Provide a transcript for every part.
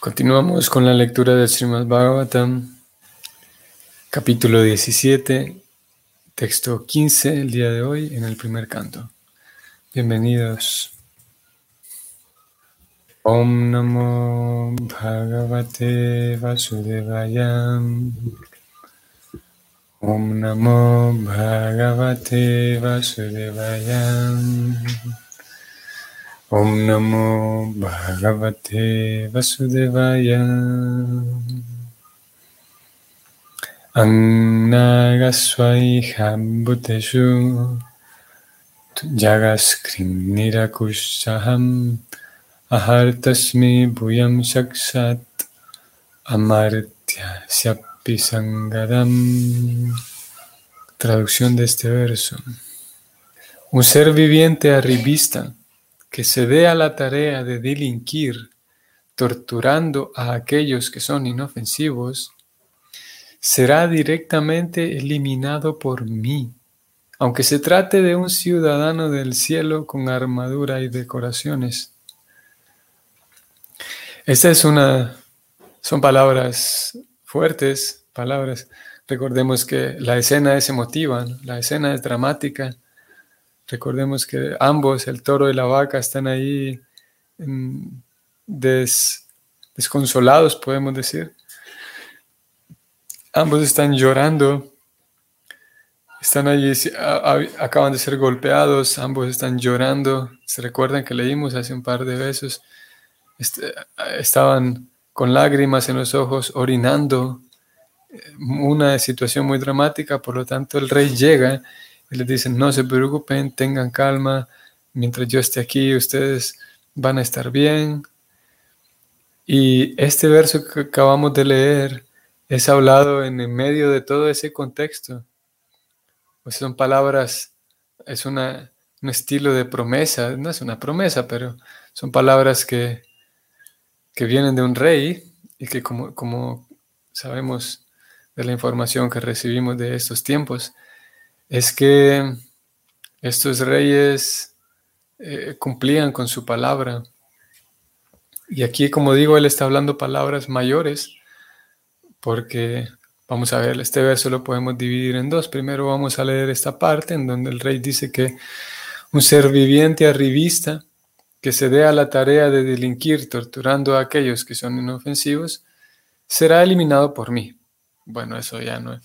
Continuamos con la lectura del Srimad Bhagavatam, capítulo 17, texto 15, el día de hoy, en el primer canto. Bienvenidos. Om Namo Bhagavate Vasudevaya. Om Namo Bhagavate Vasudevaya. Om Namo Bhagavate Vasudevaya. Annagasvai Bhuteshu Jagaskrinirakushaham Ahartasmi Bhuyam Shakshat. Amartya Syapi Sangadam. Traducción de este verso. Un ser viviente arribista que se dé a la tarea de delinquir, torturando a aquellos que son inofensivos, será directamente eliminado por mí, aunque se trate de un ciudadano del cielo con armadura y decoraciones. Esta es una, son palabras fuertes, palabras. Recordemos que la escena es emotiva, la escena es dramática Recordemos que ambos, el toro y la vaca, están ahí desconsolados, podemos decir. Ambos están llorando, están allí, acaban de ser golpeados, ambos están llorando. ¿Se recuerdan que leímos hace un par de veces? Este, estaban con lágrimas en los ojos, orinando, una situación muy dramática, por lo tanto el rey llega y les dicen, no se preocupen, tengan calma, mientras yo esté aquí, ustedes van a estar bien. Y este verso que acabamos de leer es hablado en el medio de todo ese contexto. Son palabras, es una, un estilo de promesa, no es una promesa, pero son palabras que, que vienen de un rey y que como, como sabemos de la información que recibimos de estos tiempos, es que estos reyes eh, cumplían con su palabra. Y aquí, como digo, él está hablando palabras mayores, porque vamos a ver, este verso lo podemos dividir en dos. Primero vamos a leer esta parte en donde el rey dice que un ser viviente arribista que se dé a la tarea de delinquir torturando a aquellos que son inofensivos, será eliminado por mí. Bueno, eso ya no es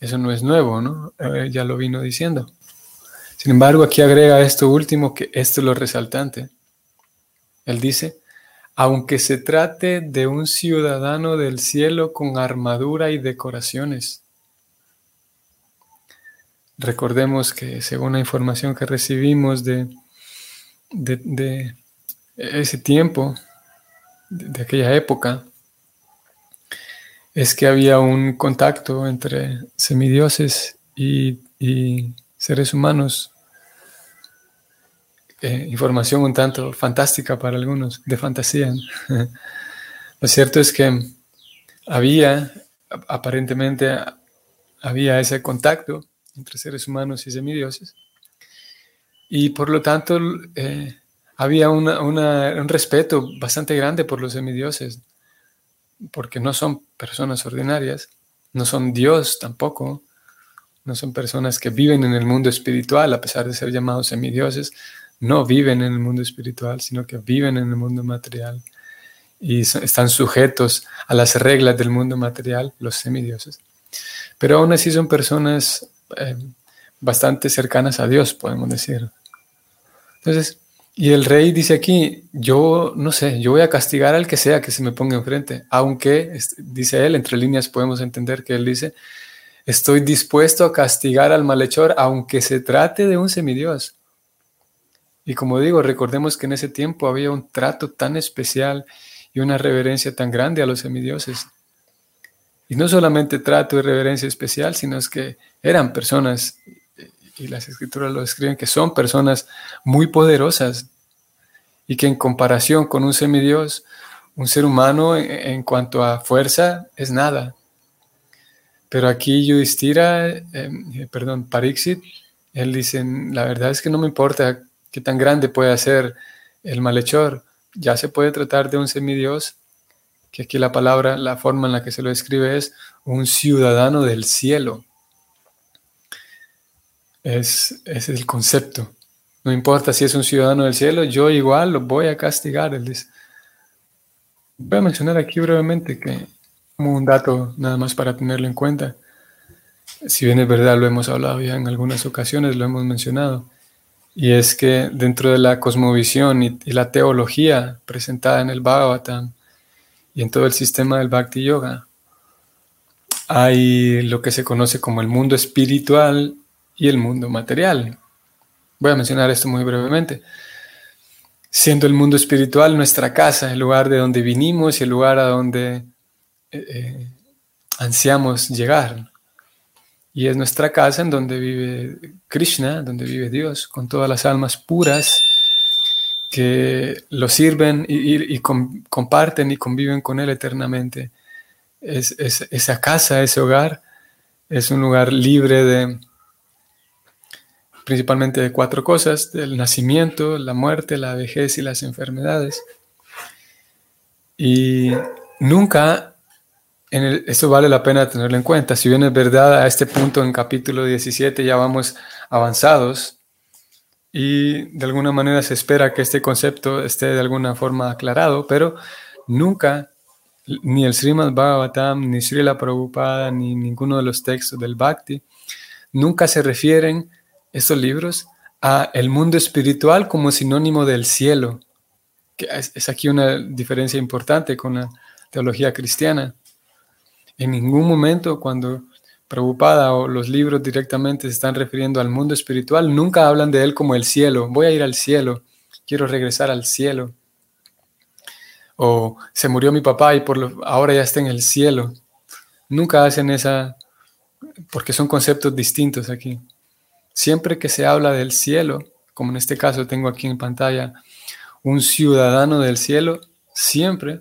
eso no es nuevo, ¿no? Eh, ya lo vino diciendo. Sin embargo, aquí agrega esto último, que esto es lo resaltante. Él dice, aunque se trate de un ciudadano del cielo con armadura y decoraciones. Recordemos que según la información que recibimos de, de, ese tiempo, de aquella época, es que había un contacto entre semidioses y, seres humanos. Eh, información un tanto fantástica para algunos, de fantasía. Lo cierto es que había, aparentemente, había ese contacto entre seres humanos y semidioses. Y por lo tanto, eh, había un respeto bastante grande por los semidioses porque no son personas ordinarias, no son Dios tampoco, no son personas que viven en el mundo espiritual, a pesar de ser llamados semidioses, no viven en el mundo espiritual, sino que viven en el mundo material y están sujetos a las reglas del mundo material, los semidioses. Pero aún así son personas eh, bastante cercanas a Dios, podemos decir. Entonces, y el rey dice aquí, yo no sé, yo voy a castigar al que sea que se me ponga enfrente, aunque, dice él, entre líneas podemos entender que él dice, estoy dispuesto a castigar al malhechor, aunque se trate de un semidios. Y como digo, recordemos que en ese tiempo había un trato tan especial y una reverencia tan grande a los semidioses. Y no solamente trato y reverencia especial, sino es que eran personas y las escrituras lo describen, que son personas muy poderosas y que en comparación con un semidios, un ser humano en, cuanto a fuerza es nada. Pero aquí Yudhishthira, eh, perdón, Parixit, él dice, la verdad es que no me importa qué tan grande puede ser el malhechor, ya se puede tratar de un semidios que aquí la palabra, la forma en la que se lo describe es un ciudadano del cielo. Es, es el concepto. No importa si es un ciudadano del cielo, yo igual lo voy a castigar. Él dice. Voy a mencionar aquí brevemente que, como un dato nada más para tenerlo en cuenta, si bien es verdad, lo hemos hablado ya en algunas ocasiones, lo hemos mencionado, y es que dentro de la cosmovisión y, la teología presentada en el Bhagavatam y en todo el sistema del Bhakti Yoga, hay lo que se conoce como el mundo espiritual y el mundo material. Voy a mencionar esto muy brevemente. Siendo el mundo espiritual nuestra casa, el lugar de donde vinimos y el lugar a donde eh, eh, ansiamos llegar. Y es nuestra casa en donde vive Krishna, donde vive Dios, con todas las almas puras que lo sirven y, comparten y conviven con Él eternamente. Es, esa casa, ese hogar, es un lugar libre de principalmente de cuatro cosas, del nacimiento, la muerte, la vejez y las enfermedades. Y nunca esto vale la pena tenerlo en cuenta. Si bien es verdad, a este punto en capítulo 17 ya vamos avanzados y de alguna manera se espera que este concepto esté de alguna forma aclarado, pero nunca ni el Srimad Bhagavatam, ni Srila Prabhupada, ni ninguno de los textos del Bhakti, nunca se refieren estos libros a el mundo espiritual como sinónimo del cielo. Que es aquí una diferencia importante con la teología cristiana. En ningún momento cuando Prabhupada o los libros directamente se están refiriendo al mundo espiritual, nunca hablan de él como el cielo. Voy a ir al cielo, quiero regresar al cielo. O se murió mi papá y por ahora ya está en el cielo. Nunca hacen esa, porque son conceptos distintos aquí. Siempre que se habla del cielo, como en este caso tengo aquí en pantalla, un ciudadano del cielo, siempre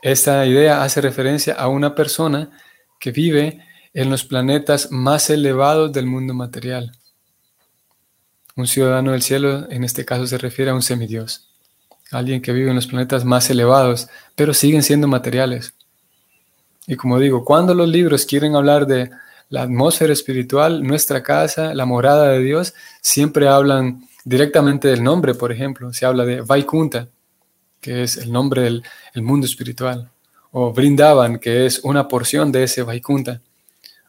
esta idea hace referencia a una persona que vive en los planetas más elevados del mundo material. Un ciudadano del cielo, en este caso, se refiere a un semidios, alguien que vive en los planetas más elevados, pero siguen siendo materiales. Y como digo, cuando los libros quieren hablar de la atmósfera espiritual, nuestra casa, la morada de Dios, siempre hablan directamente del nombre, por ejemplo, se habla de Vaikunta, que es el nombre del mundo espiritual, o Brindavan, que es una porción de ese Vaikunta,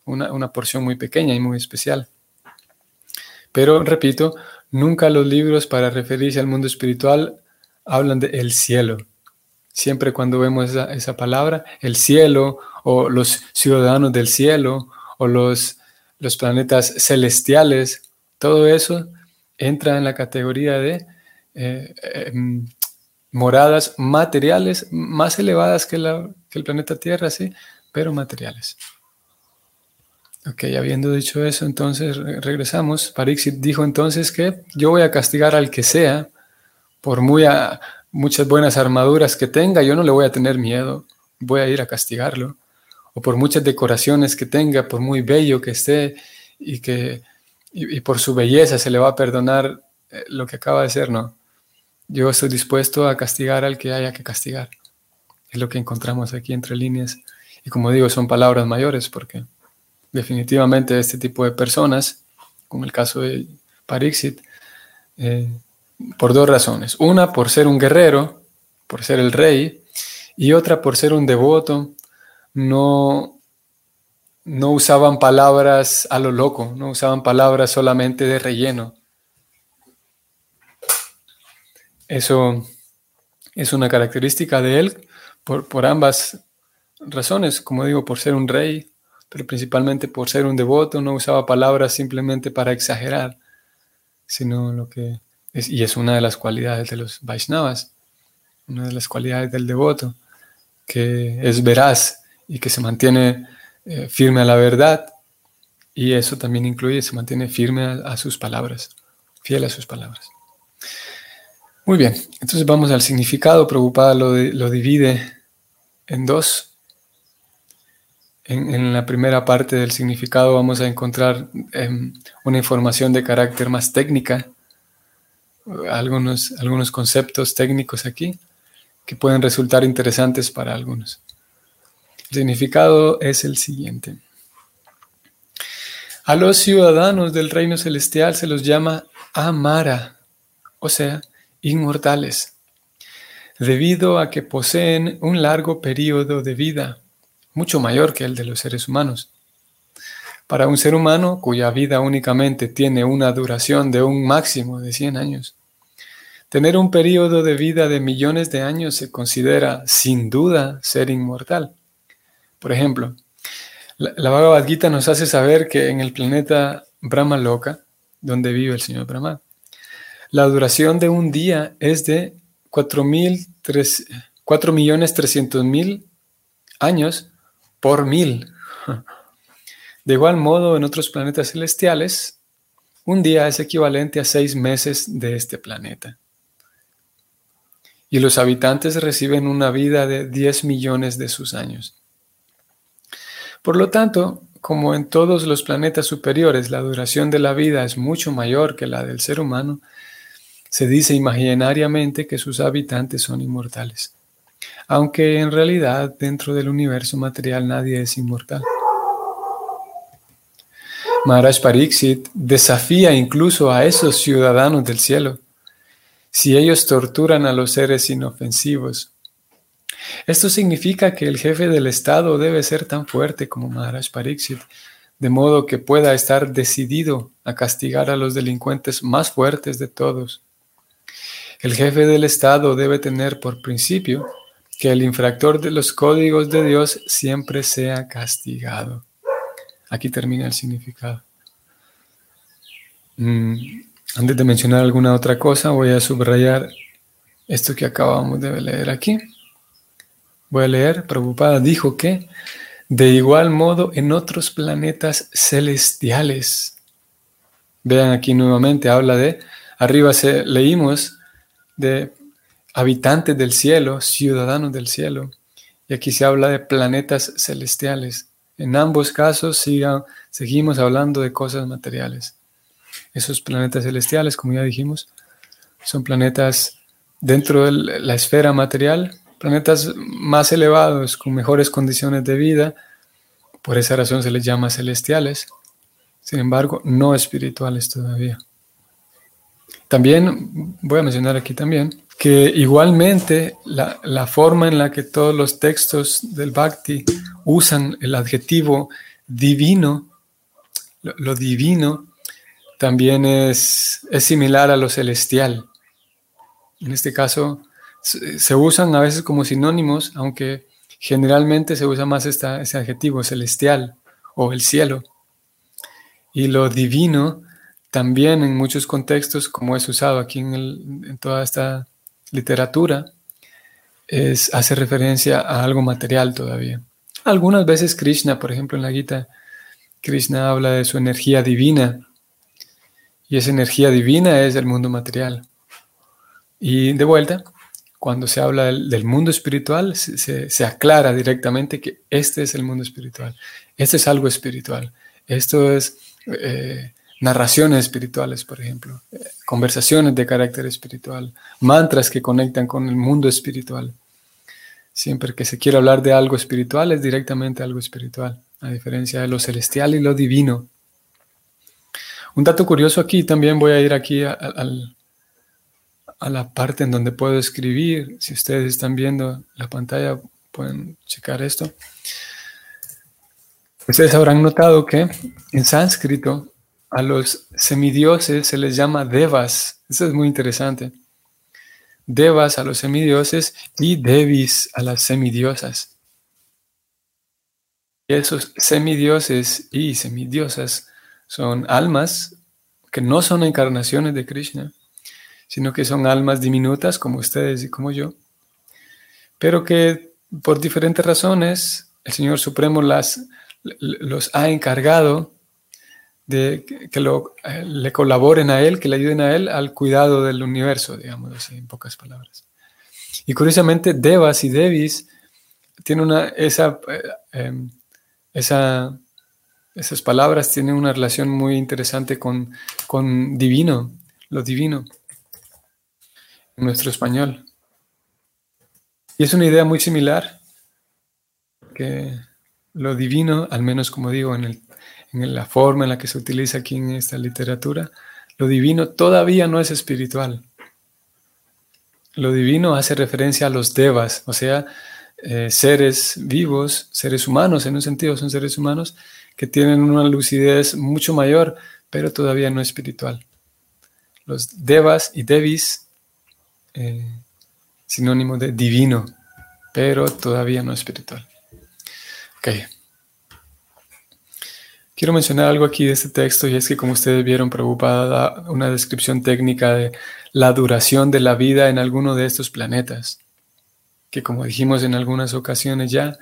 una, una porción muy pequeña y muy especial. Pero, repito, nunca los libros para referirse al mundo espiritual hablan de el cielo. Siempre cuando vemos esa, esa, palabra, el cielo o los ciudadanos del cielo o los, los planetas celestiales, todo eso entra en la categoría de eh, em, moradas materiales más elevadas que, el planeta Tierra, sí, pero materiales. Ok, habiendo dicho eso, entonces regresamos. Parixit dijo entonces que yo voy a castigar al que sea, por muy muchas buenas armaduras que tenga, yo no le voy a tener miedo, voy a ir a castigarlo. O por muchas decoraciones que tenga, por muy bello que esté y que y por su belleza se le va a perdonar eh, lo que acaba de ser, no. Yo estoy dispuesto a castigar al que haya que castigar. Es lo que encontramos aquí entre líneas. Y como digo, son palabras mayores porque definitivamente este tipo de personas, como el caso de Parixit, eh, por dos razones. Una, por ser un guerrero, por ser el rey, y otra, por ser un devoto, no, no usaban palabras a lo loco, no usaban palabras solamente de relleno, eso es una característica de él por, ambas razones, como digo, por ser un rey, pero principalmente por ser un devoto, no usaba palabras simplemente para exagerar, sino lo que es, y es una de las cualidades de los Vaishnavas, una de las cualidades del devoto, que es veraz y que se mantiene eh, firme a la verdad, y eso también incluye, se mantiene firme a sus palabras, fiel a sus palabras. Muy bien, entonces vamos al significado. Preocupada lo, lo divide en dos. En, la primera parte del significado vamos a encontrar em, una información de carácter más técnica, algunos, algunos conceptos técnicos aquí. que pueden resultar interesantes para algunos. Significado es el siguiente. A los ciudadanos del reino celestial se los llama Amara, o sea, inmortales, debido a que poseen un largo periodo de vida, mucho mayor que el de los seres humanos. Para un ser humano cuya vida únicamente tiene una duración de un máximo de 100 años, tener un periodo de vida de millones de años se considera sin duda ser inmortal. Por ejemplo, la, la Bhagavad Gita nos hace saber que en el planeta Brahma Loka, donde vive el señor Brahma, la duración de un día es de 4.300.000 años por mil. De igual modo, en otros planetas celestiales, un día es equivalente a seis meses de este planeta. Y los habitantes reciben una vida de 10 millones de sus años. Por lo tanto, como en todos los planetas superiores la duración de la vida es mucho mayor que la del ser humano, se dice imaginariamente que sus habitantes son inmortales, aunque en realidad dentro del universo material nadie es inmortal. Maharaj Pariksit desafía incluso a esos ciudadanos del cielo si ellos torturan a los seres inofensivos. Esto significa que el jefe del Estado debe ser tan fuerte como Maharaj Pariksit, de modo que pueda estar decidido a castigar a los delincuentes más fuertes de todos. El jefe del Estado debe tener por principio que el infractor de los códigos de Dios siempre sea castigado. Aquí termina el significado. Mm, antes de mencionar alguna otra cosa, voy a subrayar esto que acabamos de leer aquí. Voy a leer, Prabhupada dijo que de igual modo en otros planetas celestiales. Vean aquí nuevamente, habla de, arriba se, leímos de habitantes del cielo, ciudadanos del cielo, y aquí se habla de planetas celestiales. En ambos casos seguimos hablando de cosas materiales. Esos planetas celestiales, como ya dijimos, son planetas dentro de la esfera material, planetas más elevados, con mejores condiciones de vida. Por esa razón se les llama celestiales. Sin embargo, no espirituales todavía. También voy a mencionar aquí también que igualmente la, forma en la que todos los textos del Bhakti usan el adjetivo divino, lo, divino, también es, es, similar a lo celestial. En este caso, se, usan a veces como sinónimos, aunque generalmente se usa más esta, ese adjetivo celestial o el cielo. Y lo divino también en muchos contextos, como es usado aquí en, toda esta literatura es, hace referencia a algo material todavía. Algunas veces Krishna, por ejemplo en la Gita, Krishna habla de su energía divina y esa energía divina es el mundo material. Y de vuelta, cuando se habla del, mundo espiritual, se, aclara directamente que este es el mundo espiritual, este es algo espiritual, esto es eh, narraciones espirituales, por ejemplo, eh, conversaciones de carácter espiritual, mantras que conectan con el mundo espiritual. Siempre que se quiere hablar de algo espiritual es directamente algo espiritual, a diferencia de lo celestial y lo divino. Un dato curioso aquí, también voy a ir aquí a, a la parte en donde puedo escribir. Si ustedes están viendo la pantalla, pueden checar esto. Ustedes habrán notado que en sánscrito a los semidioses se les llama devas. Eso es muy interesante. Devas a los semidioses y devis a las semidiosas. Esos semidioses y semidiosas son almas que no son encarnaciones de Krishna, sino que son almas diminutas como ustedes y como yo, pero que por diferentes razones el Señor Supremo las, los ha encargado de que lo, le colaboren a él, que le ayuden a él al cuidado del universo, digamos así, en pocas palabras. Y curiosamente, Devas y Devis tienen una, esa, eh, em, esa, esas palabras tienen una relación muy interesante con, con divino, lo divino, en nuestro español. Y es una idea muy similar, que lo divino, al menos como digo, en, en la forma en la que se utiliza aquí en esta literatura, lo divino todavía no es espiritual. Lo divino hace referencia a los devas, o sea, eh, seres vivos, seres humanos, en un sentido son seres humanos que tienen una lucidez mucho mayor, pero todavía no espiritual. Los devas y devis, eh, sinónimo de divino, pero todavía no espiritual. Ok. Quiero mencionar algo aquí de este texto y es que como ustedes vieron, preocupada una descripción técnica de la duración de la vida en alguno de estos planetas, que como dijimos en algunas ocasiones ya,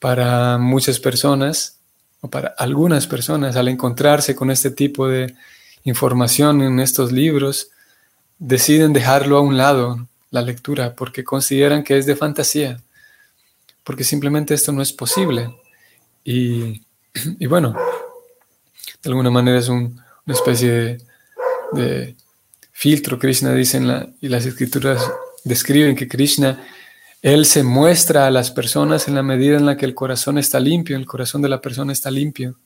para muchas personas o para algunas personas al encontrarse con este tipo de información en estos libros, deciden dejarlo a un lado, la lectura, porque consideran que es de fantasía, porque simplemente esto no es posible. Y Y bueno, de alguna manera es una especie de, filtro. Krishna dice la, y las escrituras describen que Krishna, él se muestra a las personas en la medida en la que el corazón está limpio, el corazón de la persona está limpio.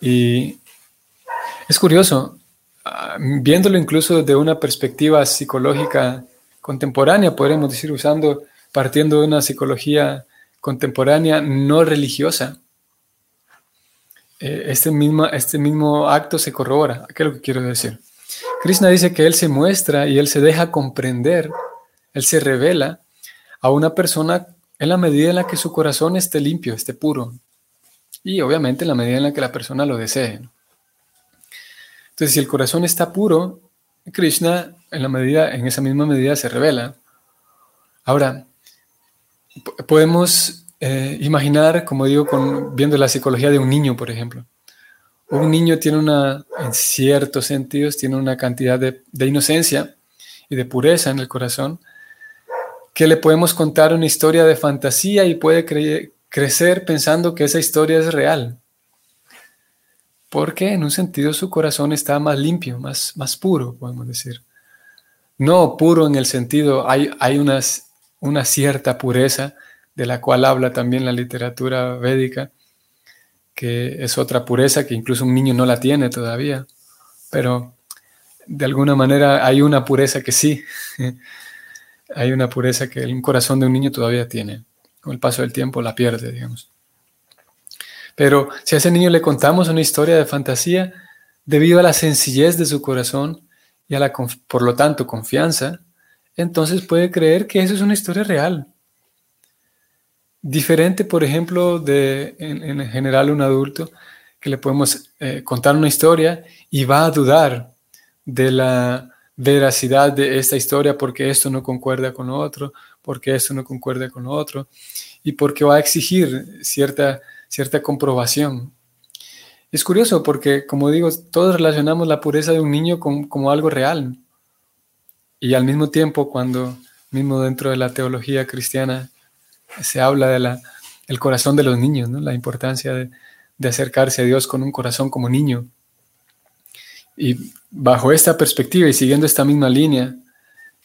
Y es curioso, viéndolo incluso desde una perspectiva psicológica contemporánea, podríamos decir, usando, partiendo de una psicología contemporánea no religiosa. Eh, este, mismo, este mismo acto se corrobora. ¿Qué es lo que quiero decir? Krishna dice que él se muestra y él se deja comprender, él se revela a una persona en la medida en la que su corazón esté limpio, esté puro. Y obviamente en la medida en la que la persona lo desee. Entonces, si el corazón está puro, Krishna en la medida, en esa misma medida se revela. Ahora, podemos eh, imaginar, como digo, con, viendo la psicología de un niño, por ejemplo. Un niño tiene una, en ciertos sentidos, tiene una cantidad de, inocencia y de pureza en el corazón que le podemos contar una historia de fantasía y puede crecer pensando que esa historia es real. Porque en un sentido su corazón está más limpio, más, más puro, podemos decir. No puro en el sentido, hay, hay unas, una cierta pureza, de la cual habla también la literatura védica, que es otra pureza que incluso un niño no la tiene todavía, pero de alguna manera hay una pureza que sí, hay una pureza que el corazón de un niño todavía tiene, con el paso del tiempo la pierde, digamos. Pero si a ese niño le contamos una historia de fantasía, debido a la sencillez de su corazón y a la, por lo tanto, confianza, entonces puede creer que eso es una historia real, Diferente, por ejemplo, de en, general un adulto que le podemos eh, contar una historia y va a dudar de la veracidad de esta historia porque esto no concuerda con otro, porque esto no concuerda con otro y porque va a exigir cierta, cierta comprobación. Es curioso porque, como digo, todos relacionamos la pureza de un niño con, como algo real. Y al mismo tiempo, cuando mismo dentro de la teología cristiana se habla de corazón de los niños, la importancia de, acercarse a Dios con un corazón como niño. Y bajo esta perspectiva y siguiendo esta misma línea,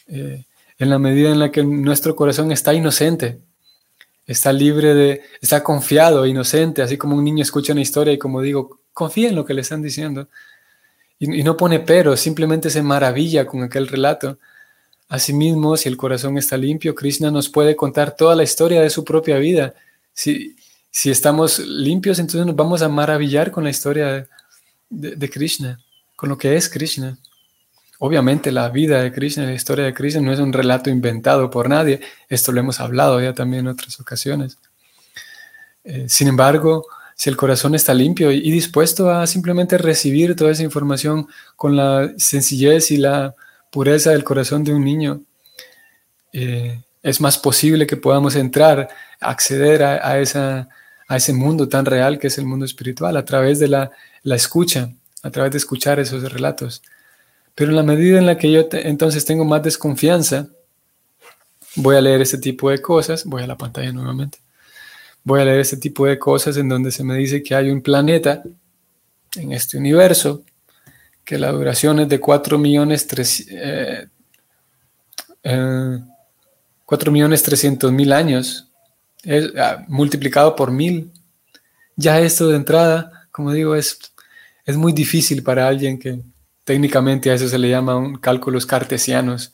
eh, en la medida en la que nuestro corazón está inocente, está libre de, está confiado, inocente, así como un niño escucha una historia y como digo, confía en lo que le están diciendo. Y, no pone pero, simplemente se maravilla con aquel relato. Asimismo, si el corazón está limpio, Krishna nos puede contar toda la historia de su propia vida. Si, si estamos limpios, entonces nos vamos a maravillar con la historia de, Krishna, con lo que es Krishna. Obviamente la vida de Krishna, la historia de Krishna no es un relato inventado por nadie. Esto lo hemos hablado ya también en otras ocasiones. Eh, sin embargo, si el corazón está limpio y dispuesto a simplemente recibir toda esa información con la sencillez y la pureza del corazón de un niño, eh, es más posible que podamos entrar, acceder a, esa, a ese mundo tan real que es el mundo espiritual, a través de la, escucha, a través de escuchar esos relatos. Pero en la medida en la que yo entonces tengo más desconfianza, voy a leer ese tipo de cosas, voy a la pantalla nuevamente, voy a leer ese tipo de cosas en donde se me dice que hay un planeta en este universo que la duración es de 4 millones 3, eh, eh, 4.300.000 años, es, ah, multiplicado por mil. Ya esto de entrada, como digo, es, es muy difícil para alguien que técnicamente a eso se le llama un cálculos cartesianos,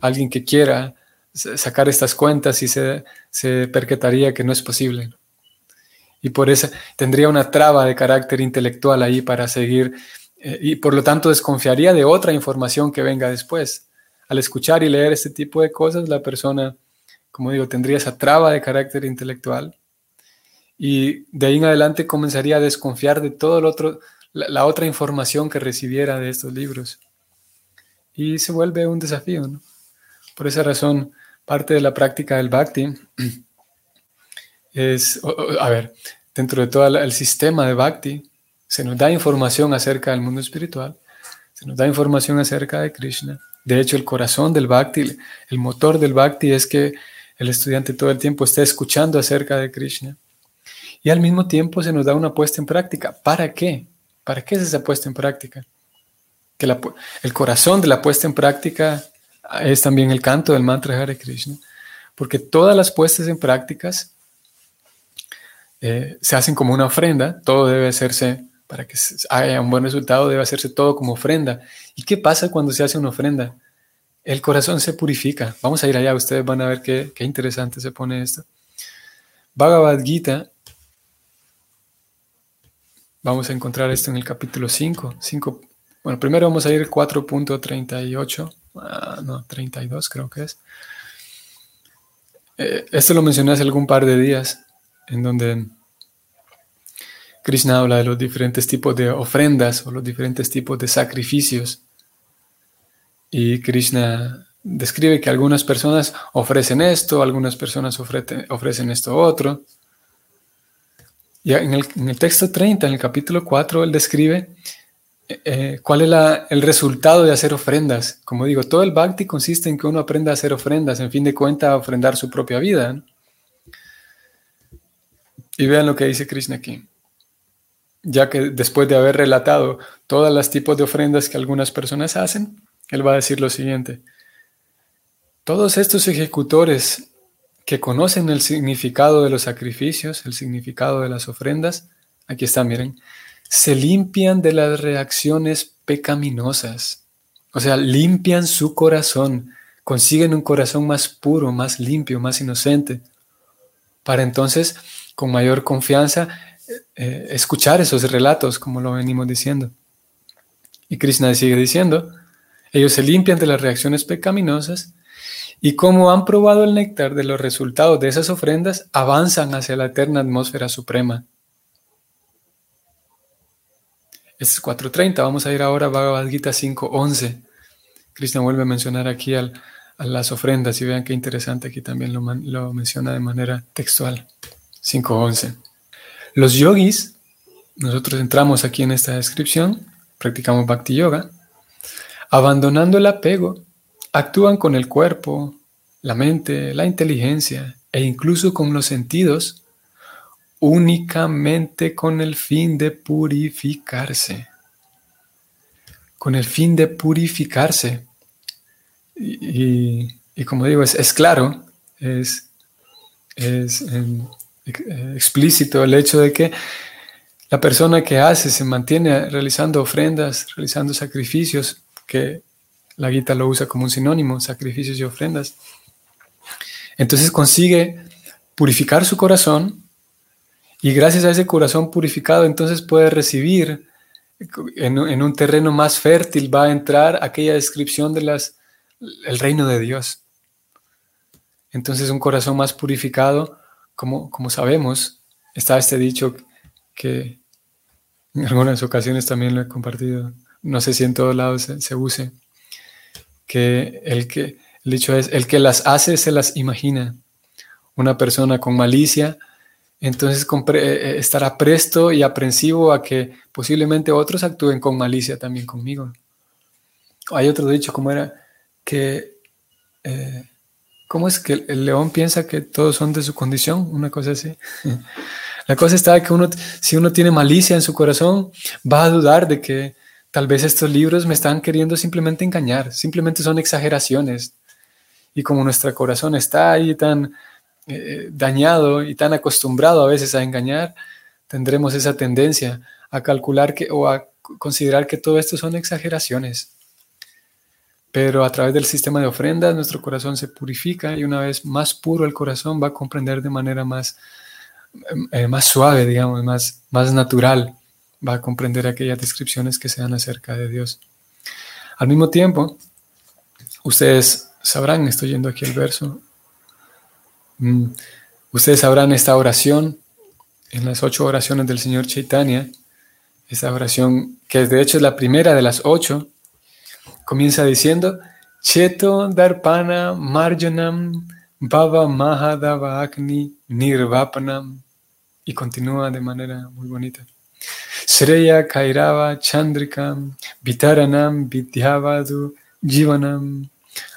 alguien que quiera sacar estas cuentas y se, se percataría que no es posible. Y por eso tendría una traba de carácter intelectual ahí para seguir eh, y por lo tanto desconfiaría de otra información que venga después. Al escuchar y leer este tipo de cosas, la persona, como digo, tendría esa traba de carácter intelectual y de ahí en adelante comenzaría a desconfiar de todo lo otro, la, otra información que recibiera de estos libros. Y se vuelve un desafío. Por esa razón, parte de la práctica del bhakti es, a ver, dentro de todo el sistema de bhakti, se nos da información acerca del mundo espiritual, se nos da información acerca de Krishna. De hecho, el corazón del bhakti, el motor del bhakti es que el estudiante todo el tiempo esté escuchando acerca de Krishna. Y al mismo tiempo se nos da una puesta en práctica. ¿Para qué? ¿Para qué es esa puesta en práctica? Que el corazón de la puesta en práctica es también el canto del mantra Hare Krishna. Porque todas las puestas en prácticas eh, se hacen como una ofrenda, todo debe hacerse para que haya un buen resultado, debe hacerse todo como ofrenda. ¿Y qué pasa cuando se hace una ofrenda? El corazón se purifica. Vamos a ir allá, ustedes van a ver qué, qué interesante se pone esto. Bhagavad Gita, vamos a encontrar esto en el capítulo 5. 5 bueno, primero vamos a ir 4.38, ah, no, 32 creo que es. Eh, esto lo mencioné hace algún par de días, en donde Krishna habla de los diferentes tipos de ofrendas o los diferentes tipos de sacrificios. Y Krishna describe que algunas personas ofrecen esto, algunas personas ofrecen, esto otro. En el, texto 30, en el capítulo 4, él describe eh, cuál es el resultado de hacer ofrendas. Como digo, todo el bhakti consiste en que uno aprenda a hacer ofrendas, en fin de cuentas, a ofrendar su propia vida. Y vean lo que dice Krishna aquí ya que después de haber relatado todos los tipos de ofrendas que algunas personas hacen, él va a decir lo siguiente. Todos estos ejecutores que conocen el significado de los sacrificios, el significado de las ofrendas, aquí está, miren, se limpian de las reacciones pecaminosas. O sea, limpian su corazón, consiguen un corazón más puro, más limpio, más inocente, para entonces, con mayor confianza, eh, escuchar esos relatos, como lo venimos diciendo. Y Krishna sigue diciendo, ellos se limpian de las reacciones pecaminosas y como han probado el néctar de los resultados de esas ofrendas, avanzan hacia la eterna atmósfera suprema. Este es 4.30, vamos a ir ahora a Bhagavad Gita 5.11. Krishna vuelve a mencionar aquí a las ofrendas y vean qué interesante, aquí también lo, lo menciona de manera textual. 5.11. Los yogis, nosotros entramos aquí en esta descripción, practicamos bhakti yoga, abandonando el apego, actúan con el cuerpo, la mente, la inteligencia e incluso con los sentidos únicamente con el fin de purificarse. Con el fin de purificarse. Y, como digo, es, claro, es, es eh, explícito el hecho de que la persona que hace se mantiene realizando ofrendas, realizando sacrificios, que la guita lo usa como un sinónimo, sacrificios y ofrendas. Entonces consigue purificar su corazón y gracias a ese corazón purificado entonces puede recibir en, un terreno más fértil, va a entrar aquella descripción de las, el reino de Dios. Entonces un corazón más purificado como, sabemos, está este dicho que en algunas ocasiones también lo he compartido, no sé si en todos lados se, use, que el, que el dicho es, el que las hace se las imagina. Una persona con malicia, entonces eh, eh, estará presto y aprensivo a que posiblemente otros actúen con malicia también conmigo. Hay otro dicho como era que eh, ¿Cómo es que el león piensa que todos son de su condición? Una cosa así. La cosa está que uno, si uno tiene malicia en su corazón, va a dudar de que tal vez estos libros me están queriendo simplemente engañar, simplemente son exageraciones. Y como nuestro corazón está ahí tan eh, dañado y tan acostumbrado a veces a engañar, tendremos esa tendencia a calcular que, o a considerar que todo esto son exageraciones. Pero a través del sistema de ofrendas nuestro corazón se purifica y una vez más puro el corazón va a comprender de manera más, eh, más suave, digamos, más, más natural, va a comprender aquellas descripciones que se dan acerca de Dios. Al mismo tiempo, ustedes sabrán, estoy yendo aquí el verso, mm, ustedes sabrán esta oración en las ocho oraciones del Señor Chaitanya, esta oración que de hecho es la primera de las ocho, comienza diciendo, Cheto Darpana Marjanam Baba Mahadava Agni Nirvapanam y continúa de manera muy bonita. Sreya Kairava Chandrikam Vitaranam Vidyavadu Jivanam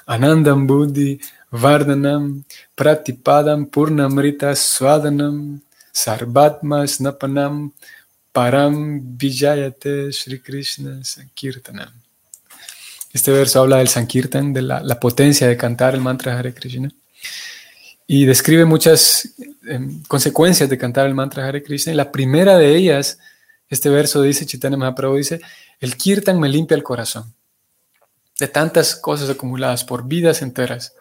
Anandam Buddhi Vardhanam Pratipadam Purnamrita Swadanam Sarvatma Snapanam Param Vijayate Sri Krishna Sankirtanam. Este verso habla del Sankirtan, de la, potencia de cantar el mantra Hare Krishna. Y describe muchas em, consecuencias de cantar el mantra Hare Krishna. Y la primera de ellas, este verso dice, Chaitanya Mahaprabhu dice, el Kirtan me limpia el corazón de tantas cosas acumuladas por vidas enteras.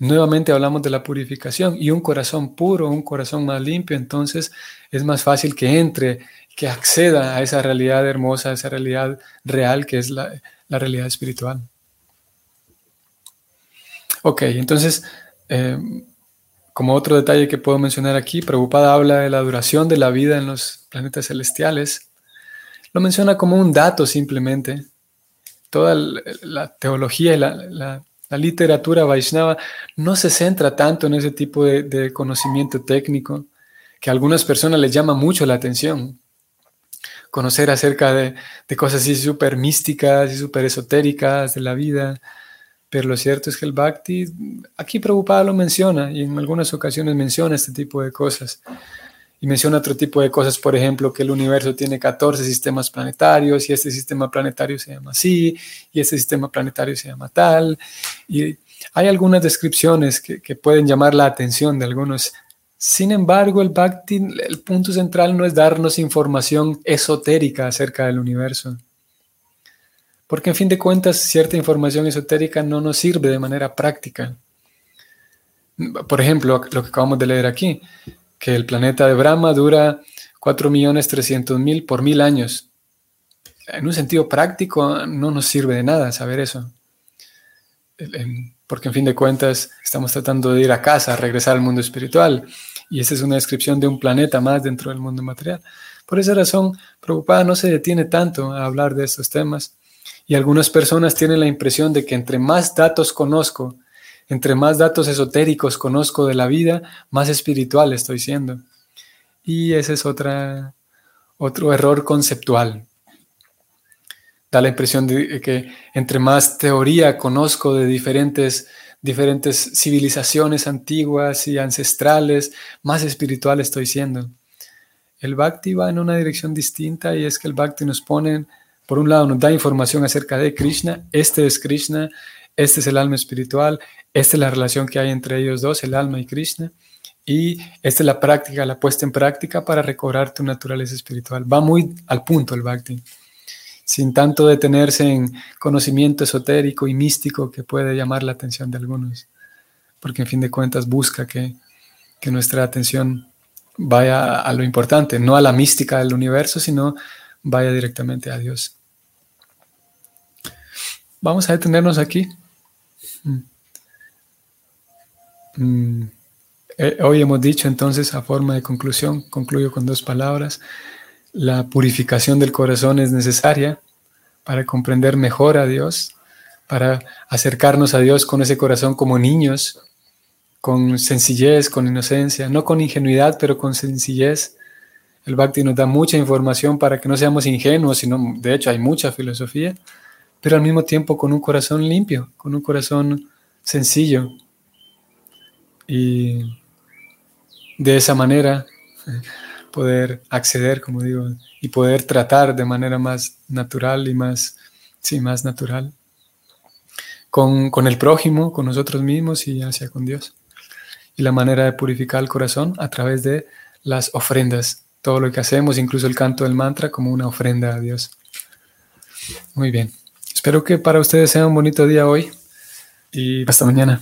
Nuevamente hablamos de la purificación y un corazón puro, un corazón más limpio, entonces es más fácil que entre, que acceda a esa realidad hermosa, a esa realidad real que es la, realidad espiritual. Ok, entonces, eh, como otro detalle que puedo mencionar aquí, Prabhupada habla de la duración de la vida en los planetas celestiales. Lo menciona como un dato simplemente. Toda la, teología y la literatura Vaishnava no se centra tanto en ese tipo de, conocimiento técnico que a algunas personas les llama mucho la atención. Conocer acerca de, cosas así súper místicas y súper esotéricas de la vida. Pero lo cierto es que el Bhakti, aquí Prabhupada lo menciona y en algunas ocasiones menciona este tipo de cosas y menciona otro tipo de cosas, por ejemplo, que el universo tiene 14 sistemas planetarios y este sistema planetario se llama así y este sistema planetario se llama tal. Y hay algunas descripciones que, pueden llamar la atención de algunos. Sin embargo, el Bhakti, el punto central no es darnos información esotérica acerca del universo. Porque en fin de cuentas, cierta información esotérica no nos sirve de manera práctica. Por ejemplo, lo que acabamos de leer aquí que el planeta de Brahma dura 4.300.000 por mil años. En un sentido práctico no nos sirve de nada saber eso. Porque en fin de cuentas estamos tratando de ir a casa, regresar al mundo espiritual. Y esta es una descripción de un planeta más dentro del mundo material. Por esa razón, Preocupada no se detiene tanto a hablar de estos temas. Y algunas personas tienen la impresión de que entre más datos conozco, entre más datos esotéricos conozco de la vida, más espiritual estoy siendo. Y ese es otra, otro error conceptual. Da la impresión de que entre más teoría conozco de diferentes, diferentes civilizaciones antiguas y ancestrales, más espiritual estoy siendo. El Bhakti va en una dirección distinta y es que el Bhakti nos pone, por un lado, nos da información acerca de Krishna, este es Krishna, este es el alma espiritual, esta es la relación que hay entre ellos dos, el alma y Krishna. Y esta es la práctica, la puesta en práctica para recobrar tu naturaleza espiritual. Va muy al punto el bhakti, sin tanto detenerse en conocimiento esotérico y místico que puede llamar la atención de algunos. Porque en fin de cuentas busca que, que nuestra atención vaya a lo importante, no a la mística del universo, sino vaya directamente a Dios. Vamos a detenernos aquí. Mm. Mm, eh, hoy hemos dicho entonces a forma de conclusión, concluyo con dos palabras, la purificación del corazón es necesaria para comprender mejor a Dios, para acercarnos a Dios con ese corazón como niños, con sencillez, con inocencia, no con ingenuidad, pero con sencillez. El Bhakti nos da mucha información para que no seamos ingenuos, sino de hecho hay mucha filosofía, pero al mismo tiempo con un corazón limpio, con un corazón sencillo. Y de esa manera poder acceder, como digo, y poder tratar de manera más natural y más, sí, más natural con, con el prójimo, con nosotros mismos y hacia con Dios. Y la manera de purificar el corazón a través de las ofrendas, todo lo que hacemos, incluso el canto del mantra como una ofrenda a Dios. Muy bien. Espero que para ustedes sea un bonito día hoy y hasta mañana.